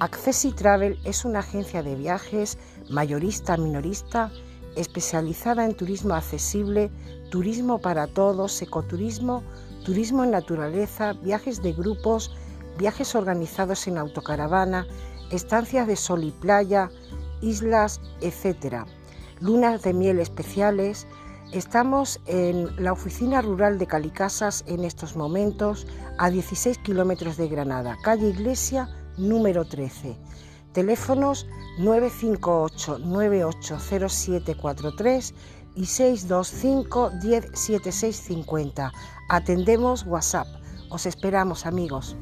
Accessi Travel es una agencia de viajes mayorista minorista especializada en turismo accesible, turismo para todos, ecoturismo, turismo en naturaleza, viajes de grupos, viajes organizados en autocaravana, estancias de sol y playa, islas, etc. Lunas de miel especiales. Estamos en la oficina rural de Calicasas en estos momentos, a 16 kilómetros de Granada, calle Iglesia número 13. Teléfonos 958 980743 y 625 107650. Atendemos WhatsApp. Os esperamos amigos.